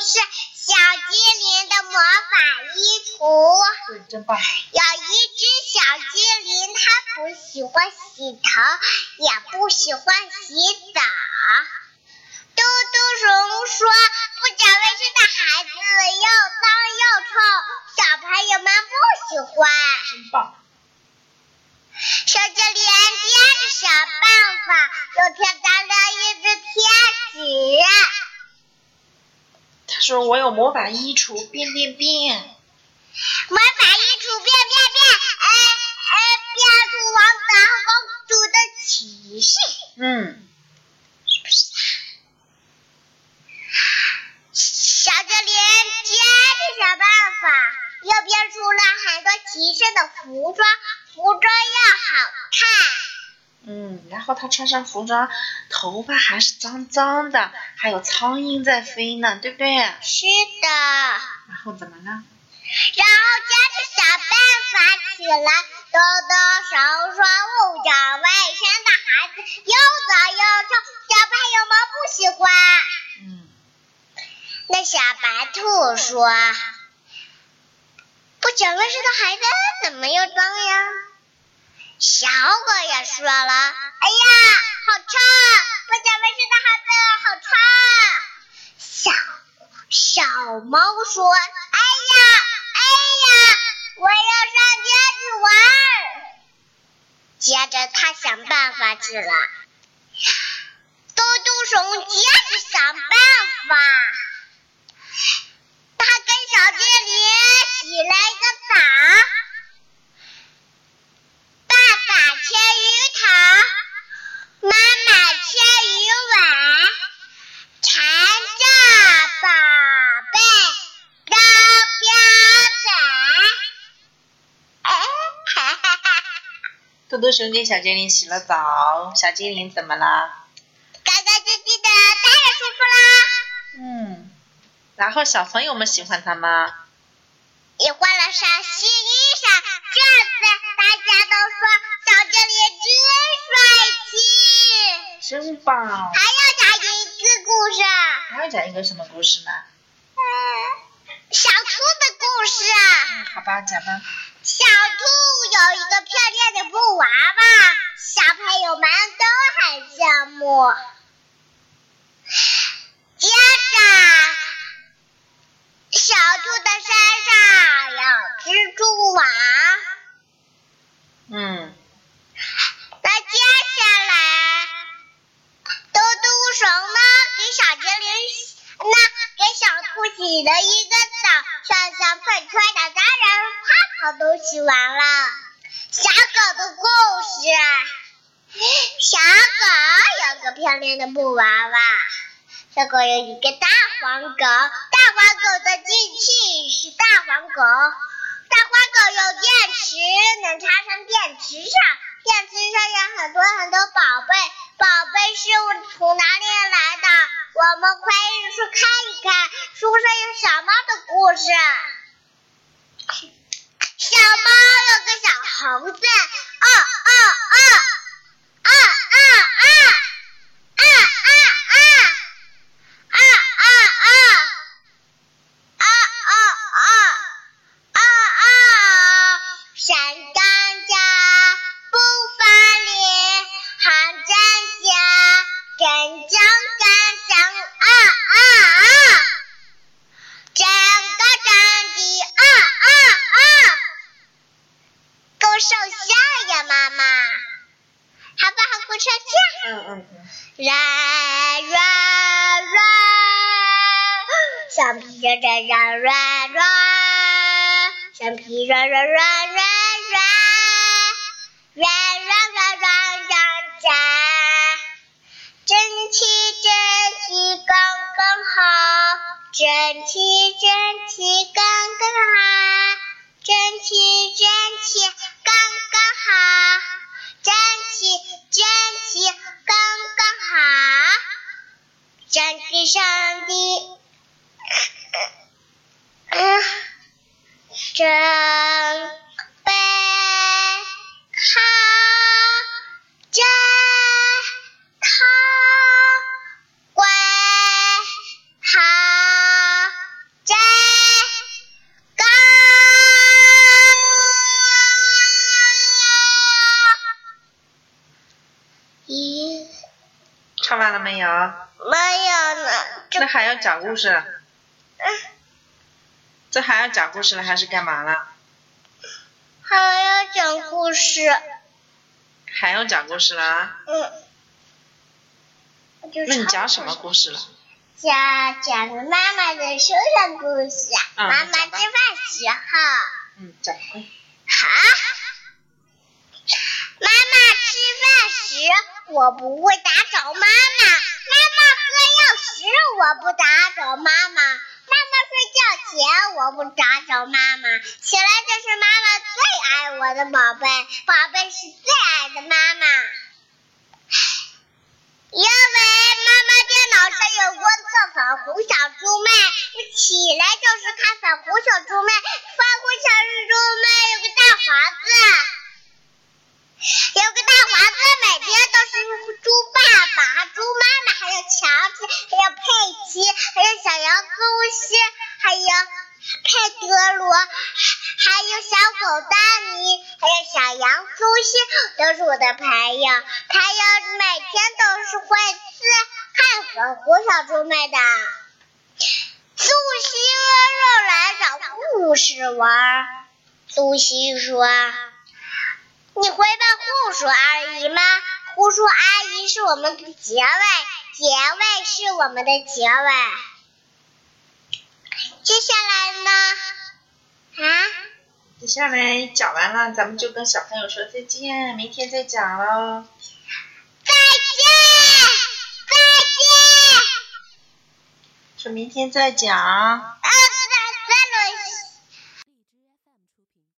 是小精灵的魔法衣橱。对，真棒。有一只小精灵，它不喜欢洗头，也不喜欢洗澡。嘟嘟熊说：“不讲卫生的孩子又脏又臭，小朋友们不喜欢。”真棒。小精灵接着想办法，又贴上了一只贴纸。他说：“我有魔法衣橱，变变变。”魔法衣橱变变变，哎哎，变出王子和公主的骑士。嗯。小精灵接着想办法，又变出了很多骑士的服装，服装要好看。嗯，然后他穿上服装，头发还是脏脏的，还有苍蝇在飞呢，对不对？是的。然后怎么了？然后家就想办法起来，抖抖手，说不讲卫生的孩子又脏又臭，小朋友们不喜欢。嗯。那小白兔说：“不讲卫生的孩子怎么又脏呀？”小狗也说了：“哎呀，好臭！不讲卫生的孩子好臭。”小小猫说：“哎呀，哎呀，我要上街去玩。”接着他想办法去了。嘟嘟熊接着想办法，他跟小精灵洗了一个澡。牵鱼塘，妈妈牵鱼尾，缠着宝贝高标仔。哎，哈哈哈！豆豆熊给小精灵洗了澡，小精灵怎么了？干干净净的，当然舒服啦。嗯，然后小朋友们喜欢他吗？也换了身新衣裳，这次大家都说。小精灵真帅气，真棒！还要讲一个故事。还要讲一个什么故事呢？嗯，小兔的故事。嗯，好吧，讲吧。小兔有一个漂亮的布娃娃，小小朋友们都很羡慕。接着，小兔的身上有蜘蛛网。嗯。那接下来，嘟嘟熊呢？给小精灵，那给小兔洗了一个澡，香香脆脆的，当然泡泡都洗完了。小狗的故事，小狗有个漂亮的布娃娃，小狗有一个大黄狗，大黄狗的机器是大黄狗，大黄狗有电池，能插上电池上。电池上有很多很多宝贝，宝贝是从哪里来的？我们快去看一看，书上有小猫的故事。小猫有个小猴子，哦哦哦，真真真啊啊啊！真真的啊啊啊！给我收下呀，妈妈，好不好？给我收下。嗯嗯嗯。软软软，橡皮软软软软，橡皮软软软软软。整齐整齐刚刚好，整齐整没有？没有呢。那还要讲故事？嗯，这还要讲故事了，还是干嘛了？还要讲故事。还要讲故事了？嗯。那你讲什么故事了？讲讲妈妈的生日故事。妈妈吃饭时候。嗯，讲。好。妈妈吃饭时，我不会打扰妈妈。妈妈喝药时，我不打扰妈妈。妈妈睡觉前，我不打扰妈妈。起来就是妈妈最爱我的宝贝，宝贝是最爱的妈妈。因为妈妈电脑上有观测粉红小猪妹，起来就是看粉红小猪妹，粉红小猪妹有个大华子，有个大华子，每天都是猪爸爸、猪妈妈，还有乔治，还有佩奇，还有小羊苏西，还有佩德罗，还有小狗丹尼，还有小羊苏西，都是我的朋友，他要每天都是会吃汉堡和小猪妹的。苏西又来找护士玩，苏西说：“你会问护士阿姨吗？护士阿姨是我们的结尾，结尾是我们的结尾。接下来呢？啊？接下来讲完了，咱们就跟小朋友说再见，明天再讲喽。再见，再见。说明天再讲。啊